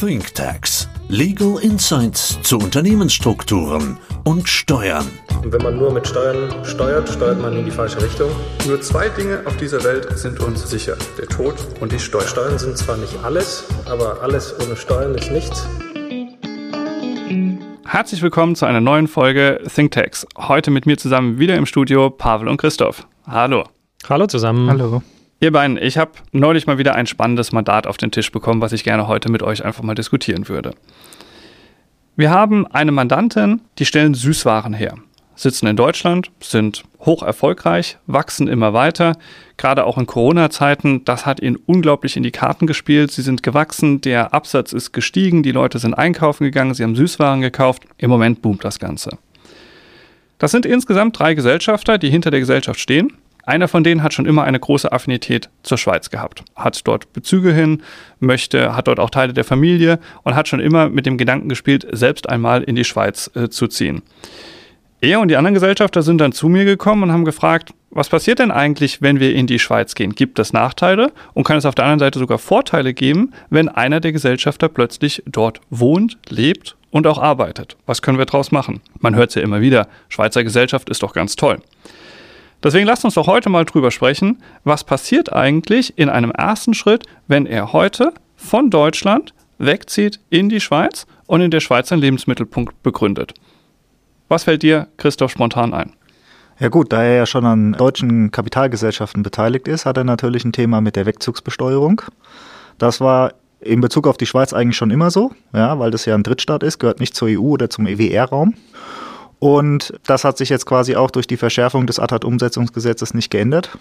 ThinkTax. Legal Insights zu Unternehmensstrukturen und Steuern. Und wenn man nur mit Steuern steuert, steuert man in die falsche Richtung. Nur zwei Dinge auf dieser Welt sind uns sicher. Der Tod und die Steuern. Steuern sind zwar nicht alles, aber alles ohne Steuern ist nichts. Herzlich willkommen zu einer neuen Folge ThinkTax. Heute mit mir zusammen wieder im Studio Pavel und Christoph. Hallo. Hallo zusammen. Hallo. Ihr beiden, ich habe neulich mal wieder ein spannendes Mandat auf den Tisch bekommen, was ich gerne heute mit euch einfach mal diskutieren würde. Wir haben eine Mandantin, die stellen Süßwaren her, sitzen in Deutschland, sind hoch erfolgreich, wachsen immer weiter, gerade auch in Corona-Zeiten, das hat ihnen unglaublich in die Karten gespielt. Sie sind gewachsen, der Absatz ist gestiegen, die Leute sind einkaufen gegangen, sie haben Süßwaren gekauft. Im Moment boomt das Ganze. Das sind insgesamt drei Gesellschafter, die hinter der Gesellschaft stehen. Einer von denen hat schon immer eine große Affinität zur Schweiz gehabt, hat dort Bezüge hin, möchte, hat dort auch Teile der Familie und hat schon immer mit dem Gedanken gespielt, selbst einmal in die Schweiz äh, zu ziehen. Er und die anderen Gesellschafter sind dann zu mir gekommen und haben gefragt, was passiert denn eigentlich, wenn wir in die Schweiz gehen? Gibt es Nachteile und kann es auf der anderen Seite sogar Vorteile geben, wenn einer der Gesellschafter plötzlich dort wohnt, lebt und auch arbeitet? Was können wir daraus machen? Man hört es ja immer wieder, Schweizer Gesellschaft ist doch ganz toll. Deswegen lasst uns doch heute mal drüber sprechen, was passiert eigentlich in einem ersten Schritt, wenn er heute von Deutschland wegzieht in die Schweiz und in der Schweiz einen Lebensmittelpunkt begründet. Was fällt dir, Christoph, spontan ein? Ja gut, da er ja schon an deutschen Kapitalgesellschaften beteiligt ist, hat er natürlich ein Thema mit der Wegzugsbesteuerung. Das war in Bezug auf die Schweiz eigentlich schon immer so, ja, weil das ja ein Drittstaat ist, gehört nicht zur EU oder zum EWR-Raum. Und das hat sich jetzt quasi auch durch die Verschärfung des ATAT-Umsetzungsgesetzes nicht geändert.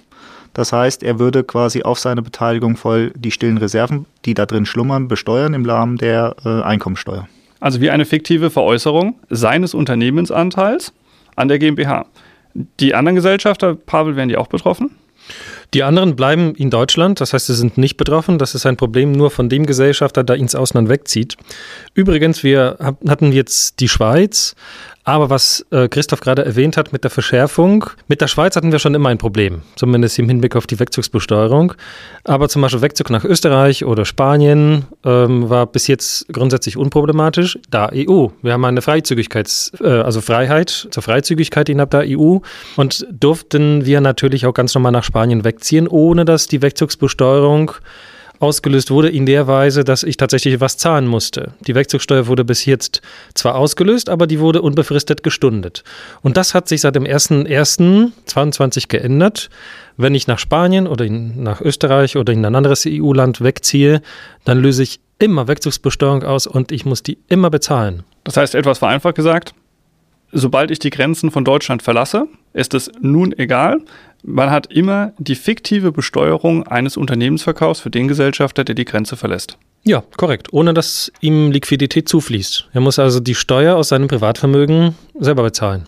Das heißt, er würde quasi auf seine Beteiligung voll die stillen Reserven, die da drin schlummern, besteuern im Rahmen der äh, Einkommensteuer. Also wie eine fiktive Veräußerung seines Unternehmensanteils an der GmbH. Die anderen Gesellschafter, Pavel, wären die auch betroffen? Die anderen bleiben in Deutschland, das heißt, sie sind nicht betroffen. Das ist ein Problem nur von dem Gesellschafter, der ins Ausland wegzieht. Übrigens, wir hatten jetzt die Schweiz, aber was äh, Christoph gerade erwähnt hat mit der Verschärfung, mit der Schweiz hatten wir schon immer ein Problem, zumindest im Hinblick auf die Wegzugsbesteuerung. Aber zum Beispiel Wegzug nach Österreich oder Spanien ähm, war bis jetzt grundsätzlich unproblematisch. Da EU. Wir haben eine Freizügigkeits-, äh, also Freiheit zur Freizügigkeit innerhalb der EU und durften wir natürlich auch ganz normal nach Spanien wegziehen, ohne dass die Wegzugsbesteuerung ausgelöst wurde in der Weise, dass ich tatsächlich was zahlen musste. Die Wegzugsteuer wurde bis jetzt zwar ausgelöst, aber die wurde unbefristet gestundet. Und das hat sich seit dem 1.1.22 geändert. Wenn ich nach Spanien oder in, nach Österreich oder in ein anderes EU-Land wegziehe, dann löse ich immer Wegzugsbesteuerung aus und ich muss die immer bezahlen. Das heißt, etwas vereinfacht gesagt, sobald ich die Grenzen von Deutschland verlasse, ist es nun egal, man hat immer die fiktive Besteuerung eines Unternehmensverkaufs für den Gesellschafter, der die Grenze verlässt. Ja, korrekt, ohne dass ihm Liquidität zufließt. Er muss also die Steuer aus seinem Privatvermögen selber bezahlen.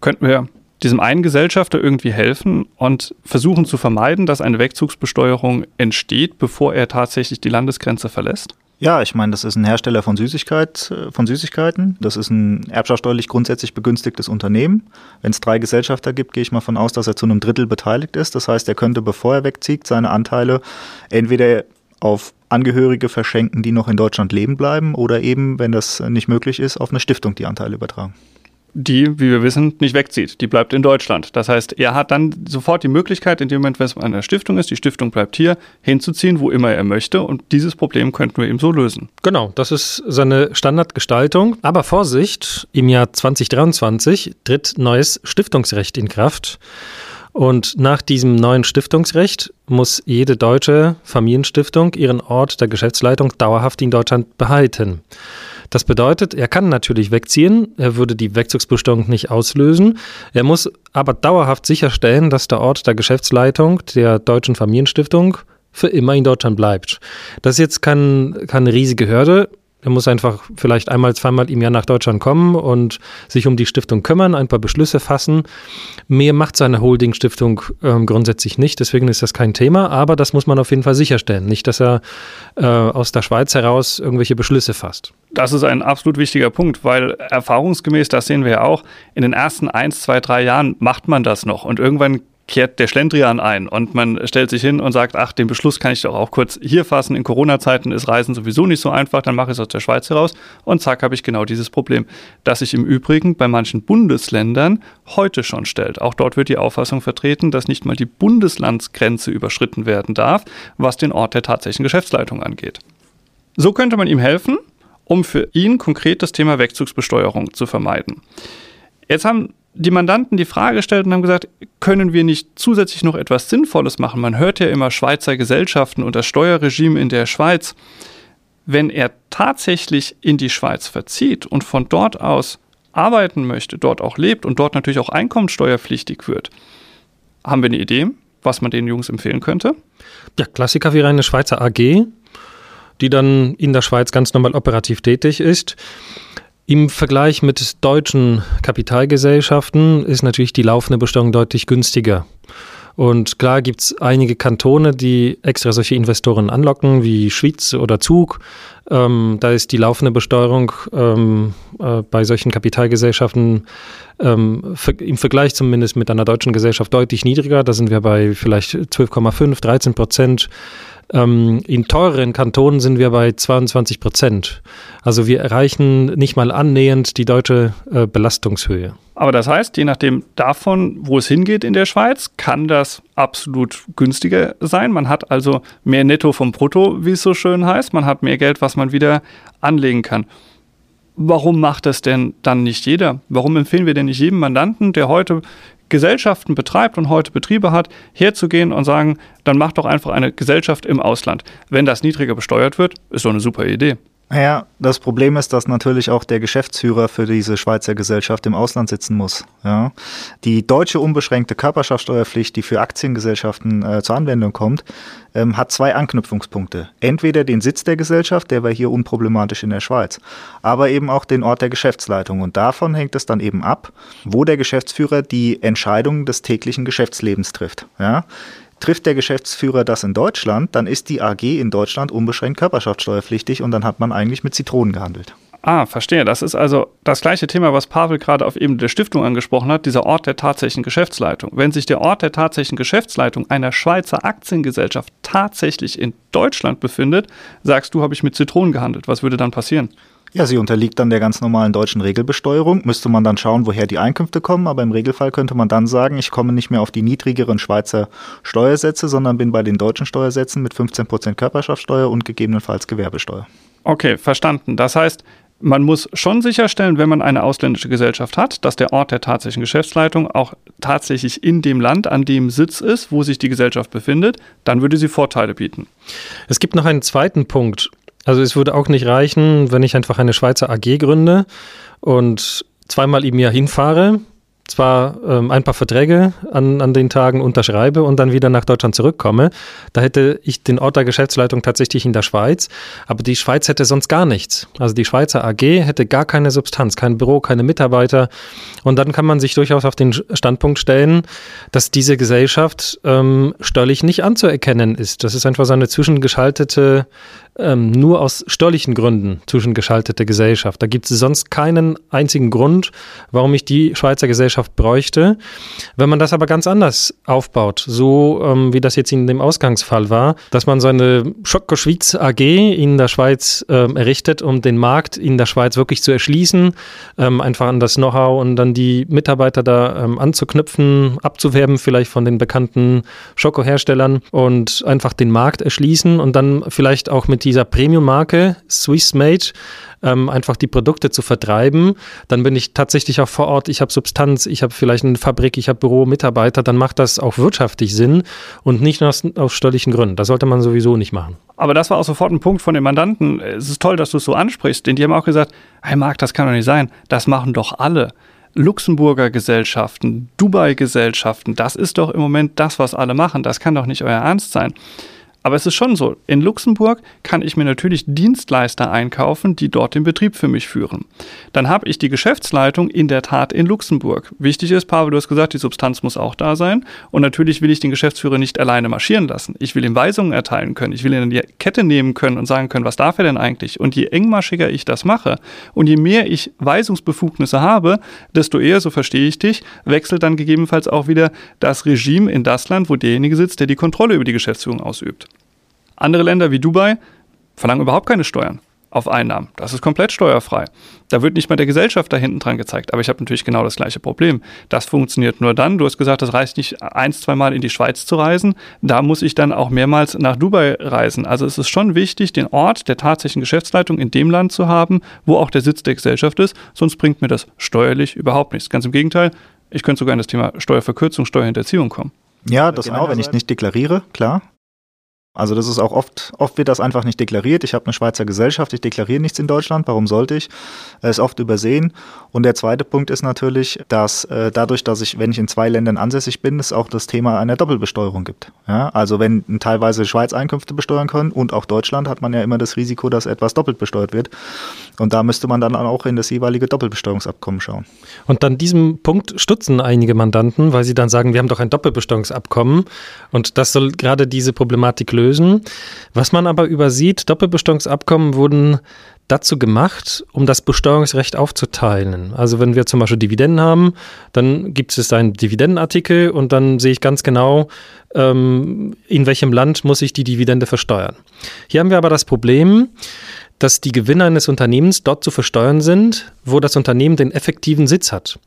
Könnten wir diesem einen Gesellschafter irgendwie helfen und versuchen zu vermeiden, dass eine Wegzugsbesteuerung entsteht, bevor er tatsächlich die Landesgrenze verlässt? Ja, ich meine, das ist ein Hersteller von, Süßigkeit, äh, von Süßigkeiten. Das ist ein erbschaftssteuerlich grundsätzlich begünstigtes Unternehmen. Wenn es drei Gesellschafter gibt, gehe ich mal von aus, dass er zu einem Drittel beteiligt ist. Das heißt, er könnte, bevor er wegzieht, seine Anteile entweder auf Angehörige verschenken, die noch in Deutschland leben bleiben, oder eben, wenn das nicht möglich ist, auf eine Stiftung die Anteile übertragen die, wie wir wissen, nicht wegzieht. Die bleibt in Deutschland. Das heißt, er hat dann sofort die Möglichkeit, in dem Moment, wenn es an der Stiftung ist, die Stiftung bleibt hier, hinzuziehen, wo immer er möchte. Und dieses Problem könnten wir ihm so lösen. Genau, das ist seine Standardgestaltung. Aber Vorsicht, im Jahr 2023 tritt neues Stiftungsrecht in Kraft. Und nach diesem neuen Stiftungsrecht muss jede deutsche Familienstiftung ihren Ort der Geschäftsleitung dauerhaft in Deutschland behalten. Das bedeutet, er kann natürlich wegziehen, er würde die Wegzugsbesteuerung nicht auslösen, er muss aber dauerhaft sicherstellen, dass der Ort der Geschäftsleitung der Deutschen Familienstiftung für immer in Deutschland bleibt. Das ist jetzt kein, keine riesige Hürde. Er muss einfach vielleicht einmal, zweimal im Jahr nach Deutschland kommen und sich um die Stiftung kümmern, ein paar Beschlüsse fassen. Mehr macht seine Holding-Stiftung ähm, grundsätzlich nicht, deswegen ist das kein Thema, aber das muss man auf jeden Fall sicherstellen. Nicht, dass er äh, aus der Schweiz heraus irgendwelche Beschlüsse fasst. Das ist ein absolut wichtiger Punkt, weil erfahrungsgemäß, das sehen wir ja auch, in den ersten eins, zwei, drei Jahren macht man das noch und irgendwann kehrt der Schlendrian ein und man stellt sich hin und sagt, ach, den Beschluss kann ich doch auch kurz hier fassen. In Corona-Zeiten ist Reisen sowieso nicht so einfach, dann mache ich es aus der Schweiz heraus und zack, habe ich genau dieses Problem, das sich im Übrigen bei manchen Bundesländern heute schon stellt. Auch dort wird die Auffassung vertreten, dass nicht mal die Bundeslandsgrenze überschritten werden darf, was den Ort der tatsächlichen Geschäftsleitung angeht. So könnte man ihm helfen, um für ihn konkret das Thema Wegzugsbesteuerung zu vermeiden. Jetzt haben die Mandanten die Frage gestellt und haben gesagt, können wir nicht zusätzlich noch etwas Sinnvolles machen? Man hört ja immer Schweizer Gesellschaften und das Steuerregime in der Schweiz. Wenn er tatsächlich in die Schweiz verzieht und von dort aus arbeiten möchte, dort auch lebt und dort natürlich auch einkommensteuerpflichtig wird, haben wir eine Idee, was man den Jungs empfehlen könnte? Ja, Klassiker wäre eine Schweizer AG, die dann in der Schweiz ganz normal operativ tätig ist. Im Vergleich mit deutschen Kapitalgesellschaften ist natürlich die laufende Besteuerung deutlich günstiger. Und klar gibt es einige Kantone, die extra solche Investoren anlocken, wie Schwyz oder Zug. Ähm, da ist die laufende Besteuerung ähm, äh, bei solchen Kapitalgesellschaften ähm, im Vergleich zumindest mit einer deutschen Gesellschaft deutlich niedriger. Da sind wir bei vielleicht 12,5, 13 Prozent. Ähm, in teureren Kantonen sind wir bei 22 Prozent. Also wir erreichen nicht mal annähernd die deutsche äh, Belastungshöhe. Aber das heißt, je nachdem davon, wo es hingeht in der Schweiz, kann das absolut günstiger sein. Man hat also mehr Netto vom Brutto, wie es so schön heißt. Man hat mehr Geld, was man wieder anlegen kann. Warum macht das denn dann nicht jeder? Warum empfehlen wir denn nicht jedem Mandanten, der heute Gesellschaften betreibt und heute Betriebe hat, herzugehen und sagen, dann mach doch einfach eine Gesellschaft im Ausland. Wenn das niedriger besteuert wird, ist doch eine super Idee. Ja, das Problem ist, dass natürlich auch der Geschäftsführer für diese Schweizer Gesellschaft im Ausland sitzen muss. Ja. Die deutsche unbeschränkte Körperschaftssteuerpflicht, die für Aktiengesellschaften äh, zur Anwendung kommt, ähm, hat zwei Anknüpfungspunkte. Entweder den Sitz der Gesellschaft, der war hier unproblematisch in der Schweiz, aber eben auch den Ort der Geschäftsleitung. Und davon hängt es dann eben ab, wo der Geschäftsführer die Entscheidungen des täglichen Geschäftslebens trifft. Ja. Trifft der Geschäftsführer das in Deutschland, dann ist die AG in Deutschland unbeschränkt körperschaftssteuerpflichtig und dann hat man eigentlich mit Zitronen gehandelt. Ah, verstehe. Das ist also das gleiche Thema, was Pavel gerade auf Ebene der Stiftung angesprochen hat, dieser Ort der tatsächlichen Geschäftsleitung. Wenn sich der Ort der tatsächlichen Geschäftsleitung einer Schweizer Aktiengesellschaft tatsächlich in Deutschland befindet, sagst du, habe ich mit Zitronen gehandelt. Was würde dann passieren? Ja, sie unterliegt dann der ganz normalen deutschen Regelbesteuerung. Müsste man dann schauen, woher die Einkünfte kommen. Aber im Regelfall könnte man dann sagen, ich komme nicht mehr auf die niedrigeren Schweizer Steuersätze, sondern bin bei den deutschen Steuersätzen mit 15% Körperschaftssteuer und gegebenenfalls Gewerbesteuer. Okay, verstanden. Das heißt, man muss schon sicherstellen, wenn man eine ausländische Gesellschaft hat, dass der Ort der tatsächlichen Geschäftsleitung auch tatsächlich in dem Land, an dem Sitz ist, wo sich die Gesellschaft befindet, dann würde sie Vorteile bieten. Es gibt noch einen zweiten Punkt. Also es würde auch nicht reichen, wenn ich einfach eine Schweizer AG gründe und zweimal im Jahr hinfahre, zwar ähm, ein paar Verträge an, an den Tagen unterschreibe und dann wieder nach Deutschland zurückkomme. Da hätte ich den Ort der Geschäftsleitung tatsächlich in der Schweiz, aber die Schweiz hätte sonst gar nichts. Also die Schweizer AG hätte gar keine Substanz, kein Büro, keine Mitarbeiter. Und dann kann man sich durchaus auf den Standpunkt stellen, dass diese Gesellschaft ähm, steuerlich nicht anzuerkennen ist. Das ist einfach so eine zwischengeschaltete ähm, nur aus steuerlichen Gründen zwischengeschaltete Gesellschaft. Da gibt es sonst keinen einzigen Grund, warum ich die Schweizer Gesellschaft bräuchte. Wenn man das aber ganz anders aufbaut, so ähm, wie das jetzt in dem Ausgangsfall war, dass man so eine Schocko Schweiz AG in der Schweiz ähm, errichtet, um den Markt in der Schweiz wirklich zu erschließen, ähm, einfach an das Know-how und dann die Mitarbeiter da ähm, anzuknüpfen, abzuwerben, vielleicht von den bekannten Schoko-Herstellern und einfach den Markt erschließen und dann vielleicht auch mit dieser Premium-Marke Swiss Made ähm, einfach die Produkte zu vertreiben, dann bin ich tatsächlich auch vor Ort, ich habe Substanz, ich habe vielleicht eine Fabrik, ich habe Büro, Mitarbeiter, dann macht das auch wirtschaftlich Sinn und nicht nur aus, aus steuerlichen Gründen. Das sollte man sowieso nicht machen. Aber das war auch sofort ein Punkt von den Mandanten. Es ist toll, dass du es so ansprichst, denn die haben auch gesagt, hey Marc, das kann doch nicht sein, das machen doch alle. Luxemburger Gesellschaften, Dubai Gesellschaften, das ist doch im Moment das, was alle machen. Das kann doch nicht euer Ernst sein. Aber es ist schon so, in Luxemburg kann ich mir natürlich Dienstleister einkaufen, die dort den Betrieb für mich führen. Dann habe ich die Geschäftsleitung in der Tat in Luxemburg. Wichtig ist, Pavel, du hast gesagt, die Substanz muss auch da sein. Und natürlich will ich den Geschäftsführer nicht alleine marschieren lassen. Ich will ihm Weisungen erteilen können. Ich will ihn in die Kette nehmen können und sagen können, was darf er denn eigentlich? Und je engmaschiger ich das mache und je mehr ich Weisungsbefugnisse habe, desto eher, so verstehe ich dich, wechselt dann gegebenenfalls auch wieder das Regime in das Land, wo derjenige sitzt, der die Kontrolle über die Geschäftsführung ausübt. Andere Länder wie Dubai verlangen überhaupt keine Steuern auf Einnahmen. Das ist komplett steuerfrei. Da wird nicht mal der Gesellschaft da hinten dran gezeigt. Aber ich habe natürlich genau das gleiche Problem. Das funktioniert nur dann. Du hast gesagt, das reicht nicht, ein, zwei Mal in die Schweiz zu reisen. Da muss ich dann auch mehrmals nach Dubai reisen. Also es ist schon wichtig, den Ort der tatsächlichen Geschäftsleitung in dem Land zu haben, wo auch der Sitz der Gesellschaft ist. Sonst bringt mir das steuerlich überhaupt nichts. Ganz im Gegenteil, ich könnte sogar in das Thema Steuerverkürzung, Steuerhinterziehung kommen. Ja, das genau, wenn ich nicht deklariere, klar. Also das ist auch oft, oft wird das einfach nicht deklariert. Ich habe eine Schweizer Gesellschaft, ich deklariere nichts in Deutschland, warum sollte ich? Es ist oft übersehen. Und der zweite Punkt ist natürlich, dass äh, dadurch, dass ich, wenn ich in zwei Ländern ansässig bin, es auch das Thema einer Doppelbesteuerung gibt. Ja? Also wenn teilweise Schweiz Einkünfte besteuern können und auch Deutschland, hat man ja immer das Risiko, dass etwas doppelt besteuert wird. Und da müsste man dann auch in das jeweilige Doppelbesteuerungsabkommen schauen. Und an diesem Punkt stutzen einige Mandanten, weil sie dann sagen, wir haben doch ein Doppelbesteuerungsabkommen und das soll gerade diese Problematik lösen. Was man aber übersieht, Doppelbesteuerungsabkommen wurden dazu gemacht, um das Besteuerungsrecht aufzuteilen. Also wenn wir zum Beispiel Dividenden haben, dann gibt es einen Dividendenartikel und dann sehe ich ganz genau, ähm, in welchem Land muss ich die Dividende versteuern. Hier haben wir aber das Problem, dass die Gewinne eines Unternehmens dort zu versteuern sind, wo das Unternehmen den effektiven Sitz hat.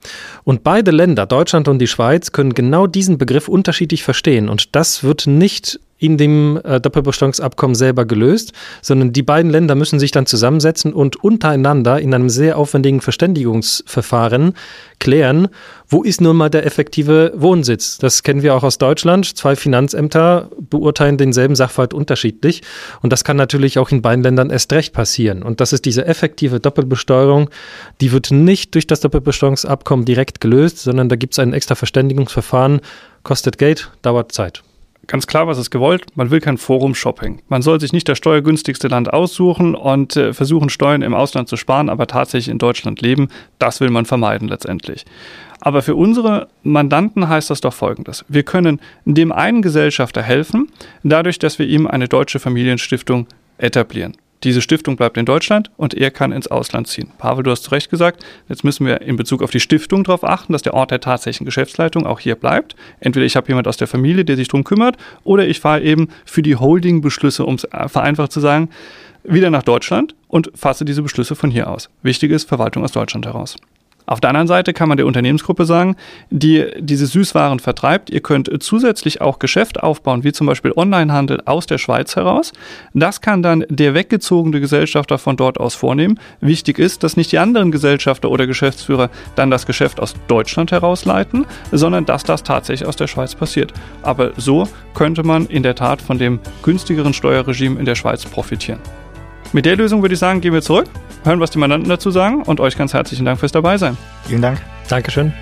Und beide Länder, Deutschland und die Schweiz, können genau diesen Begriff unterschiedlich verstehen. Und das wird nicht in dem äh, Doppelbesteuerungsabkommen selber gelöst, sondern die beiden Länder müssen sich dann zusammensetzen und untereinander in einem sehr aufwendigen Verständigungsverfahren klären, wo ist nun mal der effektive Wohnsitz. Das kennen wir auch aus Deutschland. Zwei Finanzämter beurteilen denselben Sachverhalt unterschiedlich und das kann natürlich auch in beiden Ländern erst recht passieren. Und das ist diese effektive Doppelbesteuerung, die wird nicht durch das Doppelbesteuerungsabkommen direkt gelöst, sondern da gibt es ein extra Verständigungsverfahren, kostet Geld, dauert Zeit ganz klar, was ist gewollt? Man will kein Forum-Shopping. Man soll sich nicht das steuergünstigste Land aussuchen und äh, versuchen, Steuern im Ausland zu sparen, aber tatsächlich in Deutschland leben. Das will man vermeiden letztendlich. Aber für unsere Mandanten heißt das doch Folgendes. Wir können dem einen Gesellschafter helfen, dadurch, dass wir ihm eine deutsche Familienstiftung etablieren. Diese Stiftung bleibt in Deutschland und er kann ins Ausland ziehen. Pavel, du hast zu Recht gesagt, jetzt müssen wir in Bezug auf die Stiftung darauf achten, dass der Ort der tatsächlichen Geschäftsleitung auch hier bleibt. Entweder ich habe jemand aus der Familie, der sich darum kümmert, oder ich fahre eben für die Holding-Beschlüsse, um es vereinfacht zu sagen, wieder nach Deutschland und fasse diese Beschlüsse von hier aus. Wichtig ist Verwaltung aus Deutschland heraus. Auf der anderen Seite kann man der Unternehmensgruppe sagen, die diese Süßwaren vertreibt, ihr könnt zusätzlich auch Geschäft aufbauen, wie zum Beispiel Onlinehandel aus der Schweiz heraus. Das kann dann der weggezogene Gesellschafter von dort aus vornehmen. Wichtig ist, dass nicht die anderen Gesellschafter oder Geschäftsführer dann das Geschäft aus Deutschland herausleiten, sondern dass das tatsächlich aus der Schweiz passiert. Aber so könnte man in der Tat von dem günstigeren Steuerregime in der Schweiz profitieren. Mit der Lösung würde ich sagen, gehen wir zurück, hören, was die Mandanten dazu sagen und euch ganz herzlichen Dank fürs Dabeisein. Vielen Dank. Dankeschön.